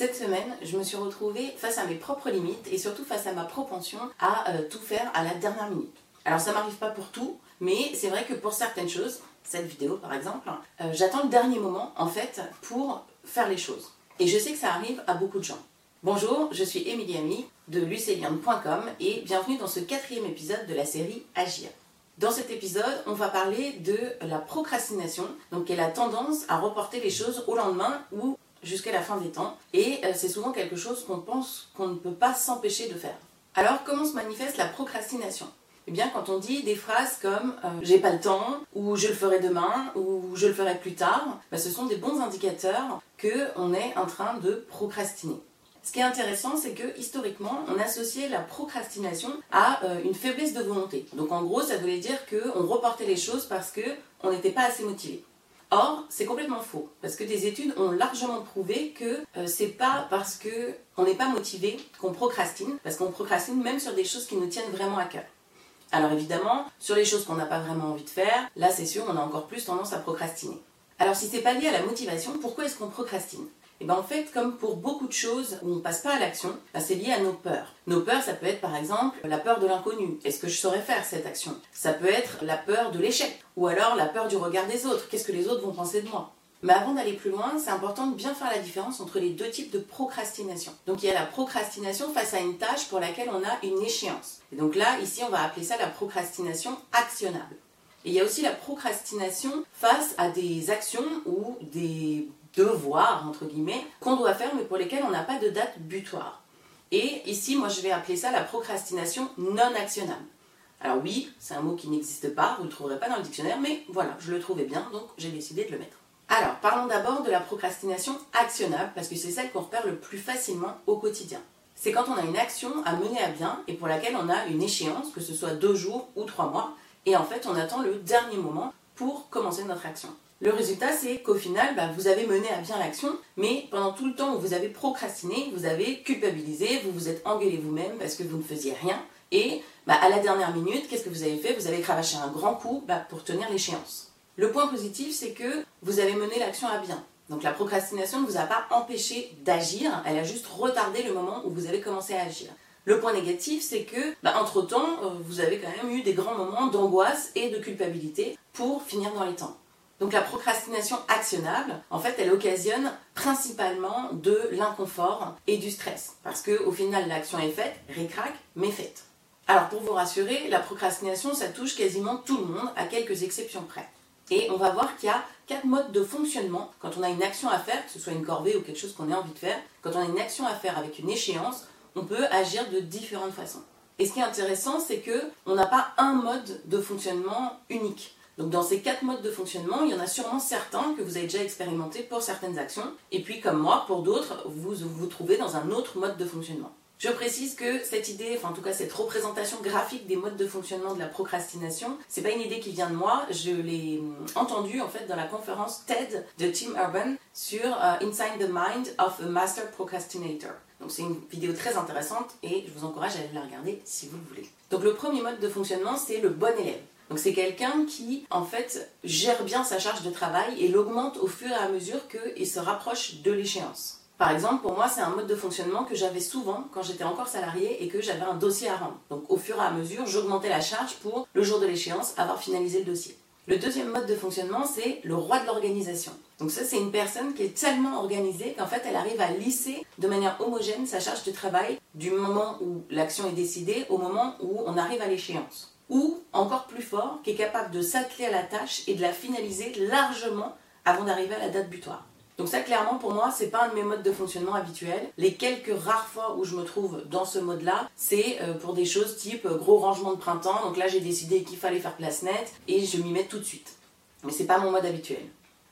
Cette semaine, je me suis retrouvée face à mes propres limites et surtout face à ma propension à euh, tout faire à la dernière minute. Alors ça m'arrive pas pour tout, mais c'est vrai que pour certaines choses, cette vidéo par exemple, euh, j'attends le dernier moment en fait pour faire les choses. Et je sais que ça arrive à beaucoup de gens. Bonjour, je suis Émilie Ami de lucelium.com et bienvenue dans ce quatrième épisode de la série Agir. Dans cet épisode, on va parler de la procrastination, donc qui est la tendance à reporter les choses au lendemain ou jusqu'à la fin des temps. Et euh, c'est souvent quelque chose qu'on pense qu'on ne peut pas s'empêcher de faire. Alors, comment se manifeste la procrastination? Eh bien, quand on dit des phrases comme euh, j'ai pas le temps, ou je le ferai demain, ou je le ferai plus tard, bah, ce sont des bons indicateurs qu'on est en train de procrastiner. Ce qui est intéressant, c'est que historiquement, on associait la procrastination à euh, une faiblesse de volonté. Donc en gros, ça voulait dire qu'on reportait les choses parce qu'on n'était pas assez motivé. Or, c'est complètement faux, parce que des études ont largement prouvé que euh, c'est pas parce que on n'est pas motivé qu'on procrastine, parce qu'on procrastine même sur des choses qui nous tiennent vraiment à cœur. Alors évidemment, sur les choses qu'on n'a pas vraiment envie de faire, là c'est sûr, on a encore plus tendance à procrastiner. Alors si c'est pas lié à la motivation, pourquoi est-ce qu'on procrastine? Et bien en fait, comme pour beaucoup de choses où on ne passe pas à l'action, ben, c'est lié à nos peurs. Nos peurs, ça peut être par exemple la peur de l'inconnu. Est-ce que je saurais faire cette action? Ça peut être la peur de l'échec. Ou alors la peur du regard des autres. Qu'est-ce que les autres vont penser de moi? Mais avant d'aller plus loin, c'est important de bien faire la différence entre les deux types de procrastination. Donc il y a la procrastination face à une tâche pour laquelle on a une échéance. Et donc là, ici, on va appeler ça la procrastination actionnable. Et il y a aussi la procrastination face à des actions ou des devoirs, entre guillemets, qu'on doit faire mais pour lesquels on n'a pas de date butoir. Et ici, moi, je vais appeler ça la procrastination non actionnable. Alors oui, c'est un mot qui n'existe pas, vous ne le trouverez pas dans le dictionnaire, mais voilà, je le trouvais bien, donc j'ai décidé de le mettre. Alors, parlons d'abord de la procrastination actionnable, parce que c'est celle qu'on repère le plus facilement au quotidien. C'est quand on a une action à mener à bien et pour laquelle on a une échéance, que ce soit deux jours ou trois mois, et en fait on attend le dernier moment pour commencer notre action. Le résultat, c'est qu'au final, bah, vous avez mené à bien l'action, mais pendant tout le temps où vous avez procrastiné, vous avez culpabilisé, vous vous êtes engueulé vous-même parce que vous ne faisiez rien. Et bah, à la dernière minute, qu'est-ce que vous avez fait? Vous avez cravaché un grand coup bah, pour tenir l'échéance. Le point positif, c'est que vous avez mené l'action à bien. Donc la procrastination ne vous a pas empêché d'agir, elle a juste retardé le moment où vous avez commencé à agir. Le point négatif, c'est que, entre-temps, euh, vous avez quand même eu des grands moments d'angoisse et de culpabilité pour finir dans les temps. Donc la procrastination actionnable, en fait, elle occasionne principalement de l'inconfort et du stress. Parce qu'au final, l'action est faite, ricrac, mais faite. Alors pour vous rassurer, la procrastination, ça touche quasiment tout le monde, à quelques exceptions près. Et on va voir qu'il y a quatre modes de fonctionnement quand on a une action à faire, que ce soit une corvée ou quelque chose qu'on a envie de faire. Quand on a une action à faire avec une échéance, on peut agir de différentes façons. Et ce qui est intéressant, c'est que on n'a pas un mode de fonctionnement unique. Donc dans ces quatre modes de fonctionnement, il y en a sûrement certains que vous avez déjà expérimentés pour certaines actions, et puis comme moi, pour d'autres, vous vous trouvez dans un autre mode de fonctionnement. Je précise que cette idée, enfin en tout cas cette représentation graphique des modes de fonctionnement de la procrastination, c'est pas une idée qui vient de moi, je l'ai hum, entendue en fait dans la conférence TED de Tim Urban sur euh, Inside the Mind of a Master Procrastinator. Donc c'est une vidéo très intéressante et je vous encourage à aller la regarder si vous le voulez. Donc le premier mode de fonctionnement, c'est le bon élève. Donc c'est quelqu'un qui, en fait, gère bien sa charge de travail et l'augmente au fur et à mesure qu'il se rapproche de l'échéance. Par exemple, pour moi, c'est un mode de fonctionnement que j'avais souvent quand j'étais encore salarié et que j'avais un dossier à rendre. Donc au fur et à mesure, j'augmentais la charge pour, le jour de l'échéance, avoir finalisé le dossier. Le deuxième mode de fonctionnement, c'est le roi de l'organisation. Donc ça, c'est une personne qui est tellement organisée qu'en fait, elle arrive à lisser de manière homogène sa charge de travail du moment où l'action est décidée au moment où on arrive à l'échéance ou encore plus fort, qui est capable de s'atteler à la tâche et de la finaliser largement avant d'arriver à la date butoir. Donc ça clairement pour moi c'est pas un de mes modes de fonctionnement habituels. Les quelques rares fois où je me trouve dans ce mode-là, c'est euh, pour des choses type euh, gros rangement de printemps. Donc là j'ai décidé qu'il fallait faire place nette et je m'y mets tout de suite. Mais c'est pas mon mode habituel.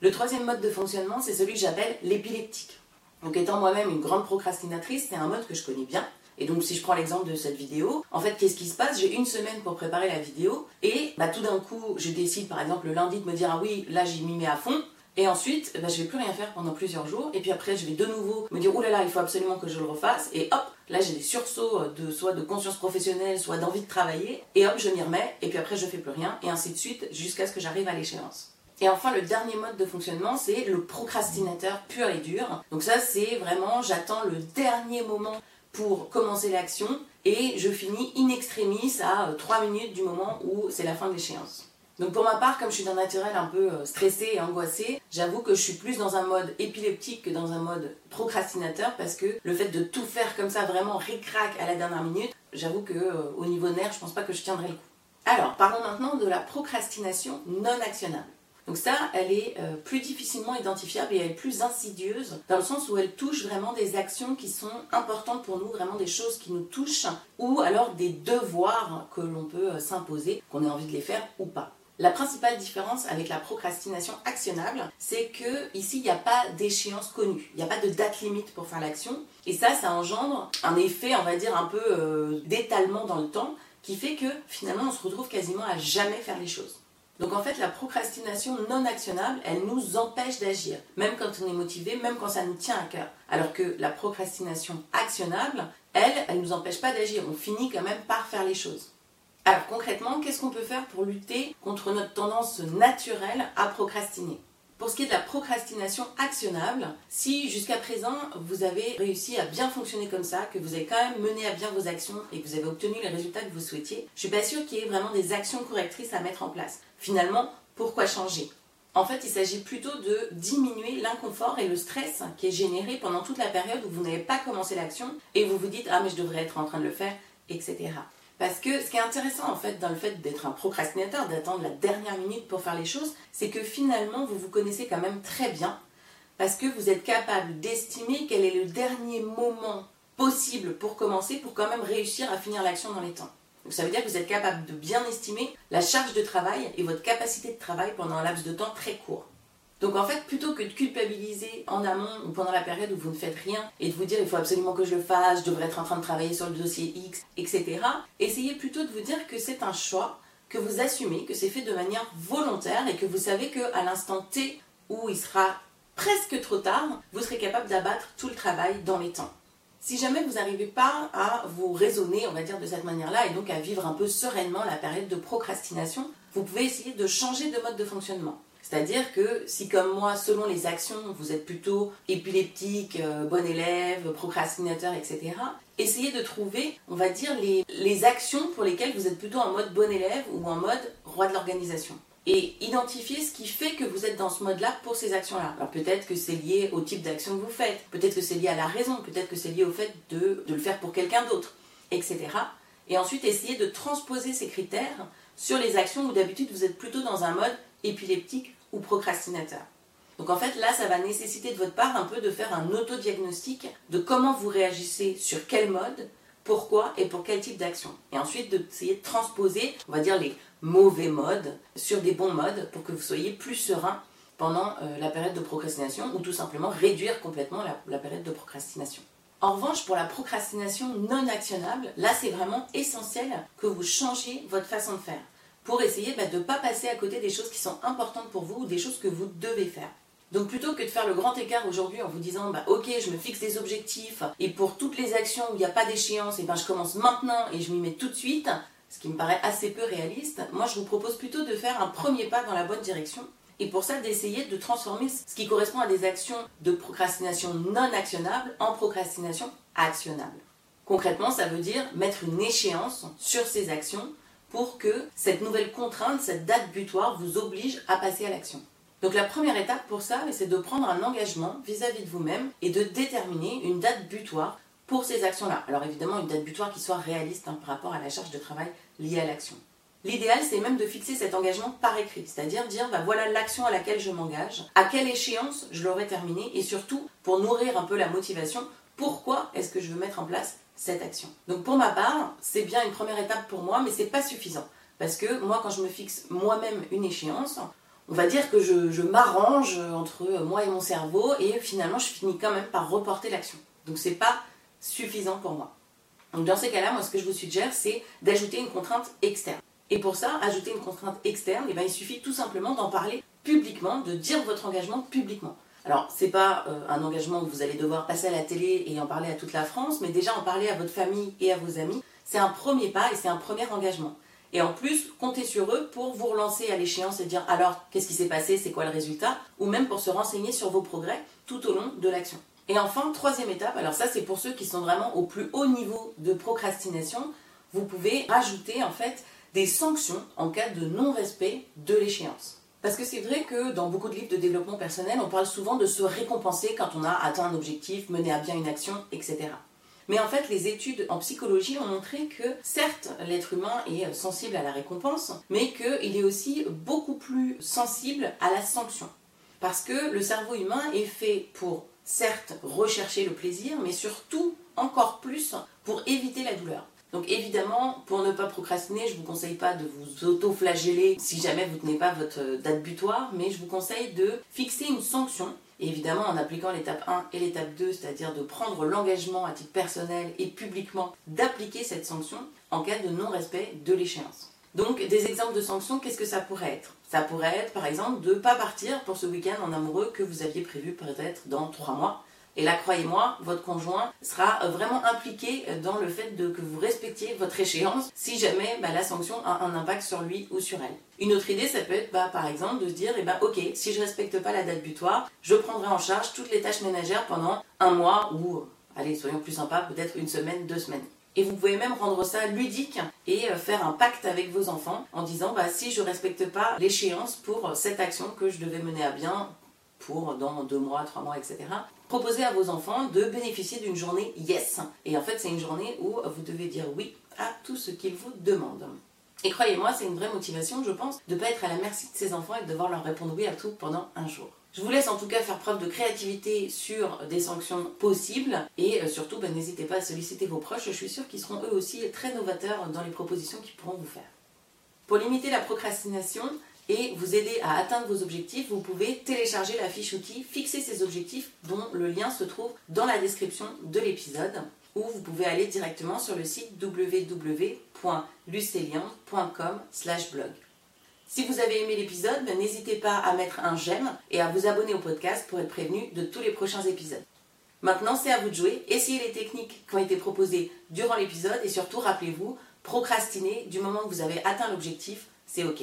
Le troisième mode de fonctionnement c'est celui que j'appelle l'épileptique. Donc étant moi-même une grande procrastinatrice, c'est un mode que je connais bien et donc, si je prends l'exemple de cette vidéo, en fait, qu'est-ce qui se passe? J'ai une semaine pour préparer la vidéo et bah, tout d'un coup, je décide par exemple le lundi de me dire Ah oui, là, j'y m'y mets à fond. Et ensuite, bah, je vais plus rien faire pendant plusieurs jours. Et puis après, je vais de nouveau me dire, oh là là, il faut absolument que je le refasse. Et hop, là, j'ai des sursauts de soit de conscience professionnelle, soit d'envie de travailler. Et hop, je m'y remets. Et puis après, je fais plus rien. Et ainsi de suite, jusqu'à ce que j'arrive à l'échéance. Et enfin, le dernier mode de fonctionnement, c'est le procrastinateur pur et dur. Donc ça, c'est vraiment, j'attends le dernier moment pour commencer l'action et je finis in extremis à 3 minutes du moment où c'est la fin de l'échéance. Donc pour ma part, comme je suis d'un naturel un peu euh, stressé et angoissé, j'avoue que je suis plus dans un mode épileptique que dans un mode procrastinateur parce que le fait de tout faire comme ça vraiment ric-rac à la dernière minute, j'avoue que euh, au niveau nerf, je pense pas que je tiendrai le coup. Alors, parlons maintenant de la procrastination non actionnable. Donc ça, elle est euh, plus difficilement identifiable et elle est plus insidieuse dans le sens où elle touche vraiment des actions qui sont importantes pour nous, vraiment des choses qui nous touchent, ou alors des devoirs que l'on peut s'imposer, qu'on ait envie de les faire ou pas. La principale différence avec la procrastination actionnable, c'est que ici il n'y a pas d'échéance connue, il n'y a pas de date limite pour faire l'action, et ça, ça engendre un effet, on va dire, un peu euh, d'étalement dans le temps, qui fait que finalement on se retrouve quasiment à jamais faire les choses. Donc en fait, la procrastination non actionnable, elle nous empêche d'agir, même quand on est motivé, même quand ça nous tient à cœur. Alors que la procrastination actionnable, elle, elle ne nous empêche pas d'agir. On finit quand même par faire les choses. Alors concrètement, qu'est-ce qu'on peut faire pour lutter contre notre tendance naturelle à procrastiner? Pour ce qui est de la procrastination actionnable, si jusqu'à présent vous avez réussi à bien fonctionner comme ça, que vous avez quand même mené à bien vos actions et que vous avez obtenu les résultats que vous souhaitiez, je suis pas sûre qu'il y ait vraiment des actions correctrices à mettre en place. Finalement, pourquoi changer? En fait, il s'agit plutôt de diminuer l'inconfort et le stress qui est généré pendant toute la période où vous n'avez pas commencé l'action et vous vous dites Ah, mais je devrais être en train de le faire, etc. Parce que ce qui est intéressant en fait dans le fait d'être un procrastinateur, d'attendre la dernière minute pour faire les choses, c'est que finalement vous vous connaissez quand même très bien parce que vous êtes capable d'estimer quel est le dernier moment possible pour commencer pour quand même réussir à finir l'action dans les temps. Donc ça veut dire que vous êtes capable de bien estimer la charge de travail et votre capacité de travail pendant un laps de temps très court. Donc en fait, plutôt que de culpabiliser en amont ou pendant la période où vous ne faites rien et de vous dire il faut absolument que je le fasse, je devrais être en train de travailler sur le dossier X, etc., essayez plutôt de vous dire que c'est un choix, que vous assumez, que c'est fait de manière volontaire et que vous savez qu'à l'instant T où il sera presque trop tard, vous serez capable d'abattre tout le travail dans les temps. Si jamais vous n'arrivez pas à vous raisonner, on va dire, de cette manière-là, et donc à vivre un peu sereinement la période de procrastination, vous pouvez essayer de changer de mode de fonctionnement. C'est-à-dire que si comme moi, selon les actions, vous êtes plutôt épileptique, euh, bon élève, procrastinateur, etc., essayez de trouver, on va dire, les, les actions pour lesquelles vous êtes plutôt en mode bon élève ou en mode roi de l'organisation et identifier ce qui fait que vous êtes dans ce mode-là pour ces actions-là. Alors peut-être que c'est lié au type d'action que vous faites, peut-être que c'est lié à la raison, peut-être que c'est lié au fait de, de, le faire pour quelqu'un d'autre, etc. Et ensuite essayer de transposer ces critères sur les actions où d'habitude vous êtes plutôt dans un mode épileptique ou procrastinateur. Donc en fait là, ça va nécessiter de votre part un peu de faire un autodiagnostic de comment vous réagissez sur quel mode, pourquoi et pour quel type d'action. Et ensuite d'essayer de transposer, on va dire, les mauvais modes sur des bons modes pour que vous soyez plus serein pendant euh, la période de procrastination ou tout simplement réduire complètement la, la période de procrastination. En revanche, pour la procrastination non actionnable, là c'est vraiment essentiel que vous changiez votre façon de faire pour essayer bah, de ne pas passer à côté des choses qui sont importantes pour vous ou des choses que vous devez faire. Donc plutôt que de faire le grand écart aujourd'hui en vous disant bah ok je me fixe des objectifs et pour toutes les actions où il n'y a pas d'échéance et ben je commence maintenant et je m'y mets tout de suite, ce qui me paraît assez peu réaliste, moi je vous propose plutôt de faire un premier pas dans la bonne direction et pour ça d'essayer de transformer ce qui correspond à des actions de procrastination non actionnable en procrastination actionnable. Concrètement ça veut dire mettre une échéance sur ces actions pour que cette nouvelle contrainte, cette date butoir vous oblige à passer à l'action. Donc la première étape pour ça, c'est de prendre un engagement vis-à-vis de vous-même et de déterminer une date butoir pour ces actions-là. Alors évidemment, une date butoir qui soit réaliste hein, par rapport à la charge de travail liée à l'action. L'idéal, c'est même de fixer cet engagement par écrit, c'est-à-dire dire bah, voilà l'action à laquelle je m'engage, à quelle échéance je l'aurai terminée, et surtout, pour nourrir un peu la motivation, pourquoi est-ce que je veux mettre en place cette action. Donc pour ma part, c'est bien une première étape pour moi, mais c'est pas suffisant. Parce que moi, quand je me fixe moi-même une échéance, on va dire que je, m'arrange entre moi et mon cerveau et finalement je finis quand même par reporter l'action. Donc c'est pas suffisant pour moi. Donc dans ces cas-là, moi ce que je vous suggère, c'est d'ajouter une contrainte externe. Et pour ça, ajouter une contrainte externe, eh bien, il suffit tout simplement d'en parler publiquement, de dire votre engagement publiquement. Alors, c'est pas euh, un engagement où vous allez devoir passer à la télé et en parler à toute la France, mais déjà en parler à votre famille et à vos amis, c'est un premier pas et c'est un premier engagement. Et en plus, comptez sur eux pour vous relancer à l'échéance et dire alors qu'est-ce qui s'est passé, c'est quoi le résultat, ou même pour se renseigner sur vos progrès tout au long de l'action. Et enfin, troisième étape, alors ça c'est pour ceux qui sont vraiment au plus haut niveau de procrastination, vous pouvez rajouter en fait des sanctions en cas de non-respect de l'échéance. Parce que c'est vrai que dans beaucoup de livres de développement personnel, on parle souvent de se récompenser quand on a atteint un objectif, mené à bien une action, etc. Mais en fait, les études en psychologie ont montré que certes, l'être humain est sensible à la récompense, mais qu'il est aussi beaucoup plus sensible à la sanction. Parce que le cerveau humain est fait pour, certes, rechercher le plaisir, mais surtout, encore plus, pour éviter la douleur. Donc évidemment, pour ne pas procrastiner, je ne vous conseille pas de vous auto-flageller si jamais vous ne tenez pas votre date butoir, mais je vous conseille de fixer une sanction. évidemment, en appliquant l'étape 1 et l'étape 2, c'est-à-dire de prendre l'engagement à titre personnel et publiquement d'appliquer cette sanction en cas de non-respect de l'échéance. Donc, des exemples de sanctions, qu'est-ce que ça pourrait être? Ça pourrait être, par exemple, de ne pas partir pour ce week-end en amoureux que vous aviez prévu peut-être dans 3 mois et là, croyez-moi, votre conjoint sera euh, vraiment impliqué euh, dans le fait de que vous respectiez votre échéance si jamais bah, la sanction a un impact sur lui ou sur elle. Une autre idée, ça peut être bah, par exemple de se dire, eh ben, ok, si je respecte pas la date butoir, je prendrai en charge toutes les tâches ménagères pendant un mois ou, allez, soyons plus sympas, peut-être une semaine, deux semaines. Et vous pouvez même rendre ça ludique et euh, faire un pacte avec vos enfants en disant bah, si je respecte pas l'échéance pour cette action que je devais mener à bien pour dans deux mois, trois mois, etc. Proposez à vos enfants de bénéficier d'une journée yes. Et en fait, c'est une journée où vous devez dire oui à tout ce qu'ils vous demandent. Et croyez-moi, c'est une vraie motivation, je pense, de ne pas être à la merci de ses enfants et de devoir leur répondre oui à tout pendant un jour. Je vous laisse en tout cas faire preuve de créativité sur des sanctions possibles et euh, surtout bah, n'hésitez pas à solliciter vos proches, je suis sûre qu'ils seront eux aussi très novateurs dans les propositions qu'ils pourront vous faire. Pour limiter la procrastination, et vous aider à atteindre vos objectifs, vous pouvez télécharger la fiche outil Fixer ses objectifs dont le lien se trouve dans la description de l'épisode ou vous pouvez aller directement sur le site www.lucelian.com/blog. Si vous avez aimé l'épisode, ben, n'hésitez pas à mettre un j'aime et à vous abonner au podcast pour être prévenu de tous les prochains épisodes. Maintenant, c'est à vous de jouer. Essayez les techniques qui ont été proposées durant l'épisode et surtout, rappelez-vous, procrastiner du moment que vous avez atteint l'objectif, c'est OK.